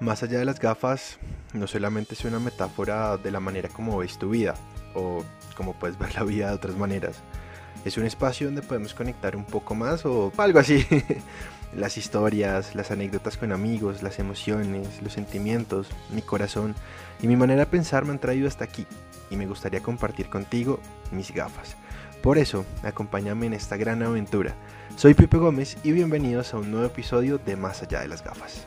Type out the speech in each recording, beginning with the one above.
Más allá de las gafas, no solamente es una metáfora de la manera como ves tu vida o como puedes ver la vida de otras maneras. Es un espacio donde podemos conectar un poco más o algo así. las historias, las anécdotas con amigos, las emociones, los sentimientos, mi corazón y mi manera de pensar me han traído hasta aquí y me gustaría compartir contigo mis gafas. Por eso, acompáñame en esta gran aventura. Soy Pipe Gómez y bienvenidos a un nuevo episodio de Más allá de las gafas.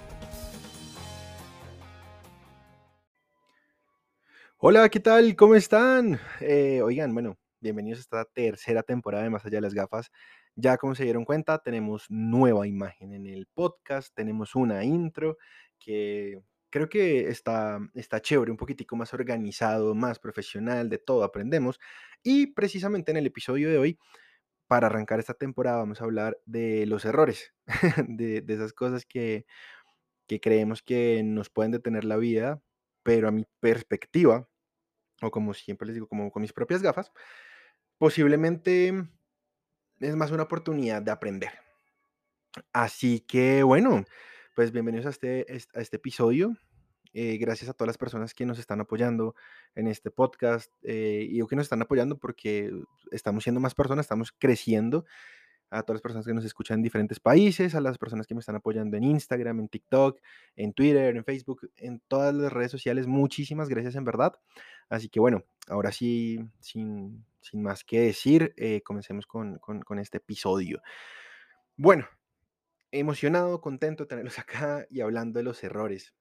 Hola, ¿qué tal? ¿Cómo están? Eh, oigan, bueno, bienvenidos a esta tercera temporada de Más allá de las gafas. Ya como se dieron cuenta, tenemos nueva imagen en el podcast, tenemos una intro que creo que está, está chévere, un poquitico más organizado, más profesional, de todo aprendemos. Y precisamente en el episodio de hoy, para arrancar esta temporada, vamos a hablar de los errores, de, de esas cosas que, que creemos que nos pueden detener la vida, pero a mi perspectiva, o como siempre les digo, como con mis propias gafas, posiblemente es más una oportunidad de aprender. Así que bueno, pues bienvenidos a este, a este episodio. Eh, gracias a todas las personas que nos están apoyando en este podcast. Eh, y que nos están apoyando porque estamos siendo más personas, estamos creciendo a todas las personas que nos escuchan en diferentes países, a las personas que me están apoyando en Instagram, en TikTok, en Twitter, en Facebook, en todas las redes sociales. Muchísimas gracias en verdad. Así que bueno, ahora sí, sin, sin más que decir, eh, comencemos con, con, este episodio. Bueno, emocionado, contento de tenerlos acá y hablando de los errores.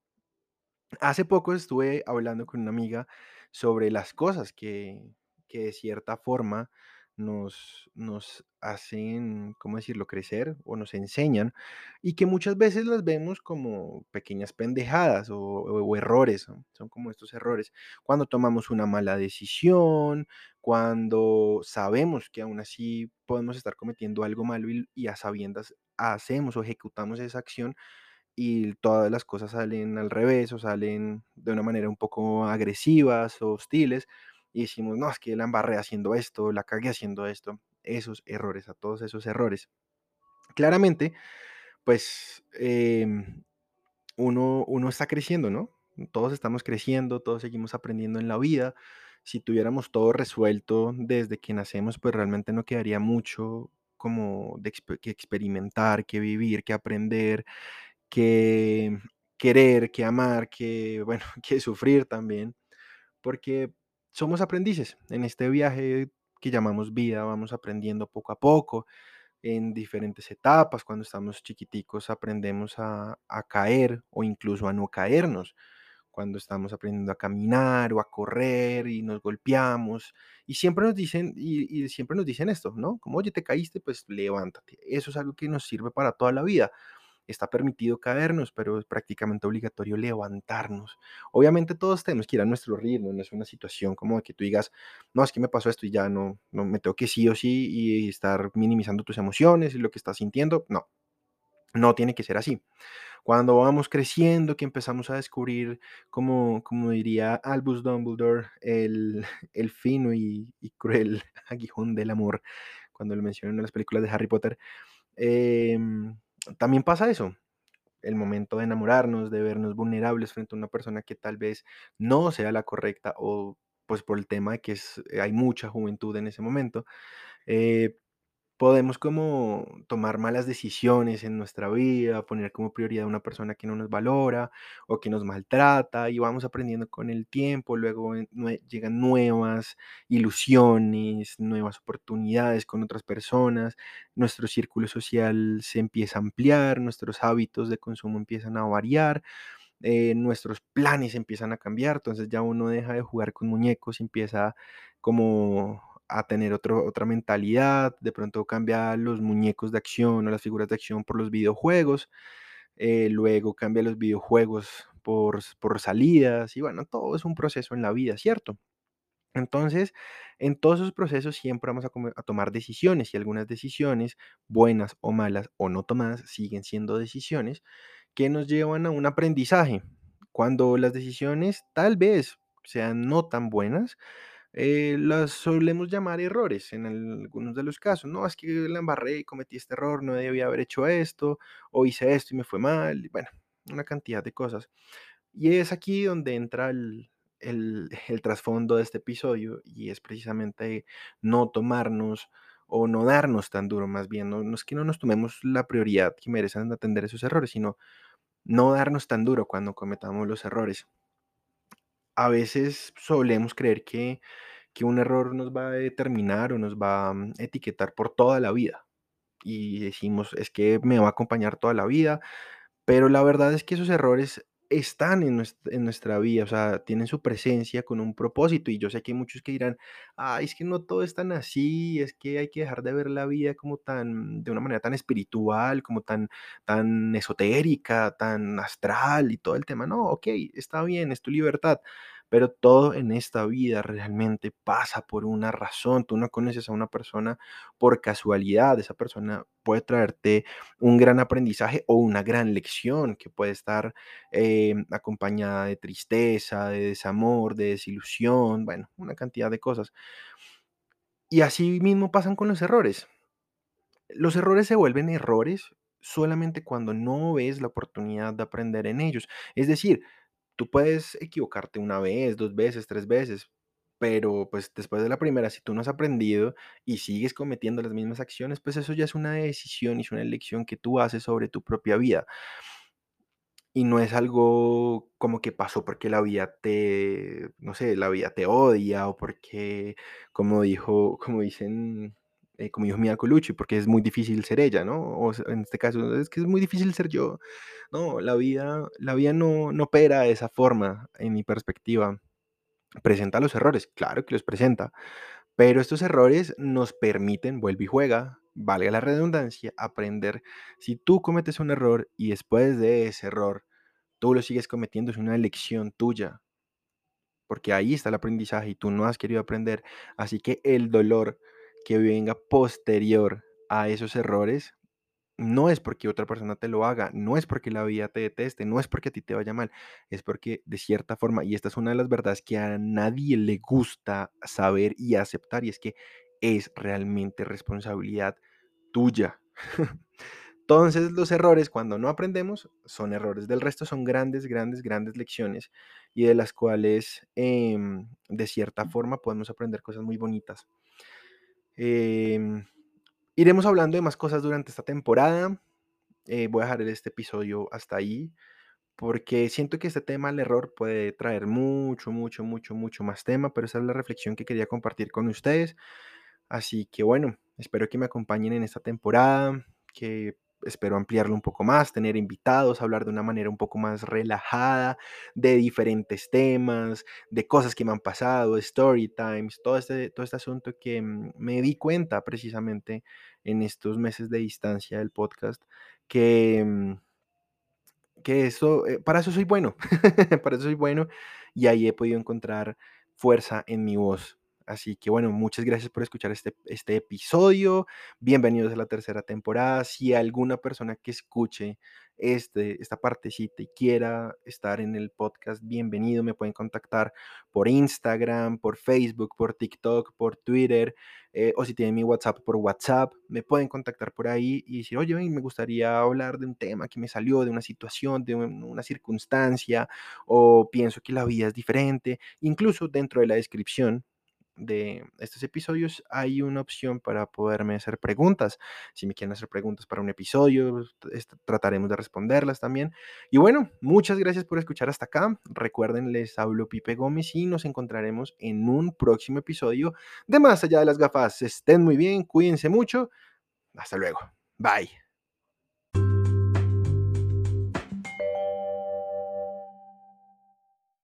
Hace poco estuve hablando con una amiga sobre las cosas que, que de cierta forma nos, hacen, ¿cómo decirlo?, crecer o nos enseñan y que muchas veces las vemos como pequeñas pendejadas o, o- errores. Son como estos errores. Cuando tomamos una mala decisión, cuando sabemos que aún así podemos estar cometiendo algo malo y, y a sabiendas hacemos o ejecutamos esa acción y todas las cosas salen al revés o salen de una manera un poco agresivas o hostiles y decimos, no, es que la embarré haciendo esto, la cagué haciendo esto, esos errores, a todos esos errores. Claramente, pues em, uno, uno está creciendo, ¿no? Todos estamos creciendo, todos seguimos aprendiendo en la vida. Si tuviéramos todo resuelto desde que nacemos, pues realmente no quedaría mucho como de que experimentar, que vivir, que aprender que querer, que amar, que, bueno, que sufrir también, porque somos aprendices en este viaje que llamamos vida, vamos aprendiendo poco a poco en diferentes etapas. Cuando estamos chiquiticos aprendemos a, caer o incluso a no caernos. Cuando estamos aprendiendo a caminar o a correr y nos golpeamos. Y siempre nos dicen, y siempre nos dicen esto, ¿no? Como, oye, te caíste, pues levántate. Eso es algo que nos sirve para toda la vida está permitido caernos, pero es prácticamente obligatorio levantarnos. Obviamente todos tenemos que ir a nuestro ritmo, no es una situación como que tú digas, no, es que me pasó esto y ya no, no me tengo que sí o sí y estar minimizando tus emociones y lo que estás sintiendo. No, no tiene que ser así. Cuando vamos creciendo, que empezamos a descubrir, como, como diría Albus Dumbledore, el, el fino y, y cruel aguijón del amor, cuando lo mencionan en las películas de Harry Potter, em, también pasa eso, el momento de enamorarnos, de vernos vulnerables frente a una persona que tal vez no sea la correcta o pues por el tema de que es, hay mucha juventud en ese momento, eh, podemos como tomar malas decisiones en nuestra vida, poner como prioridad a una persona que no nos valora o que nos maltrata y vamos aprendiendo con el tiempo, luego llegan nuevas ilusiones, nuevas oportunidades con otras personas, nuestro círculo social se empieza a ampliar, nuestros hábitos de consumo empiezan a variar eh, nuestros planes empiezan a cambiar, entonces ya uno deja de jugar con muñecos y empieza como a tener otro, otra mentalidad, de pronto cambia los muñecos de acción o las figuras de acción por los videojuegos, eh, luego cambia los videojuegos por, por salidas y bueno, todo es un proceso en la vida, ¿cierto? Entonces, en todos esos procesos siempre vamos a tomar decisiones y algunas decisiones, buenas o malas o no tomadas, siguen siendo decisiones que nos llevan a un aprendizaje. Cuando las decisiones tal vez sean no tan buenas, eh, las solemos llamar errores en algunos de los casos. No, es que la embarré y cometí este error, no debía haber hecho esto, o hice esto y me fue mal. Bueno, una cantidad de cosas. Y es aquí donde entra el trasfondo de este episodio y es precisamente no tomarnos o no darnos tan duro, más bien, no, no es que no nos tomemos la prioridad que merecen atender esos errores, sino no darnos tan duro cuando cometamos los errores. A veces solemos creer que, que un error nos va a determinar o nos va a mm, etiquetar por toda la vida. Y decimos, es que me va a acompañar toda la vida, pero la verdad es que esos errores están en nues en nuestra vida, o sea, tienen su presencia con un propósito, y yo sé que hay muchos que dirán: "Ay, es que no todo es tan así, es que hay que dejar de ver la vida como tan de una manera tan espiritual, como tan tan esotérica, tan astral y todo el tema". No, okey, está bien, es tu libertad, pero todo en esta vida realmente pasa por una razón. Tú no conoces a una persona por casualidad, esa persona puede traerte un gran aprendizaje o una gran lección que puede estar eh, acompañada de tristeza, de desamor, de desilusión, bueno, una cantidad de cosas. Y así mismo pasan con los errores. Los errores se vuelven errores solamente cuando no ves la oportunidad de aprender en ellos. Es decir, tú puedes equivocarte una vez, dos veces, tres veces, pero pues después de la primera, si tú no has aprendido y sigues cometiendo las mismas acciones, pues eso ya es una decisión y es una elección que tú haces sobre tu propia vida. Y no es algo como que pasó porque la vida te, no sé, la vida te odia o porque, como dijo, como dicen, eh, como dijo Mia Colucci, porque es muy difícil ser ella, ¿no? O en este caso, es que es muy difícil ser yo. No, la vida, la vida no, no opera de esa forma, en mi perspectiva. ¿Presenta los errores? Claro que los presenta, pero estos errores nos permiten, vuelve y juega, valga la redundancia, aprender. Si tú cometes un error y después de ese error tú lo sigues cometiendo, es una elección tuya, porque ahí está el aprendizaje y tú no has querido aprender. Así que el dolor que venga posterior a esos errores no es porque otra persona te lo haga, no es porque la vida te deteste, no es porque a ti te vaya mal, es porque de cierta forma, y esta es una de las verdades que a nadie le gusta saber y aceptar, y es que es realmente responsabilidad tuya. Entonces los errores cuando no aprendemos son errores, del resto son grandes, grandes, grandes lecciones y de las cuales em, de cierta forma podemos aprender cosas muy bonitas. Em, iremos hablando de más cosas durante esta temporada. Eh, voy a dejar este episodio hasta ahí porque siento que este tema, el error, puede traer mucho, mucho, mucho, mucho más tema, pero esa es la reflexión que quería compartir con ustedes. Así que bueno, espero que me acompañen en esta temporada, que espero ampliarlo un poco más, tener invitados, hablar de una manera un poco más relajada, de diferentes temas, de cosas que me han pasado, story times, todo este, todo este asunto que mm, me di cuenta precisamente en estos meses de distancia del podcast, que, mm, que eso, eh, para eso soy bueno, para eso soy bueno y ahí he podido encontrar fuerza en mi voz. Así que bueno, muchas gracias por escuchar este, este episodio. Bienvenidos a la tercera temporada. Si alguna persona que escuche este, esta partecita y quiera estar en el podcast, bienvenido. Me pueden contactar por Instagram, por Facebook, por TikTok, por Twitter, eh, o si tienen mi WhatsApp por WhatsApp, me pueden contactar por ahí y decir, oye, me gustaría hablar de un tema que me salió, de una situación, de una circunstancia, o pienso que la vida es diferente. Incluso dentro de la descripción de estos episodios hay una opción para poderme hacer preguntas. Si me quieren hacer preguntas para un episodio, trataremos de responderlas también. Y bueno, muchas gracias por escuchar hasta acá. Recuerden, les hablo Pipe Gómez y nos encontraremos en un próximo episodio de Más allá de las gafas. Estén muy bien, cuídense mucho. Hasta luego. Bye.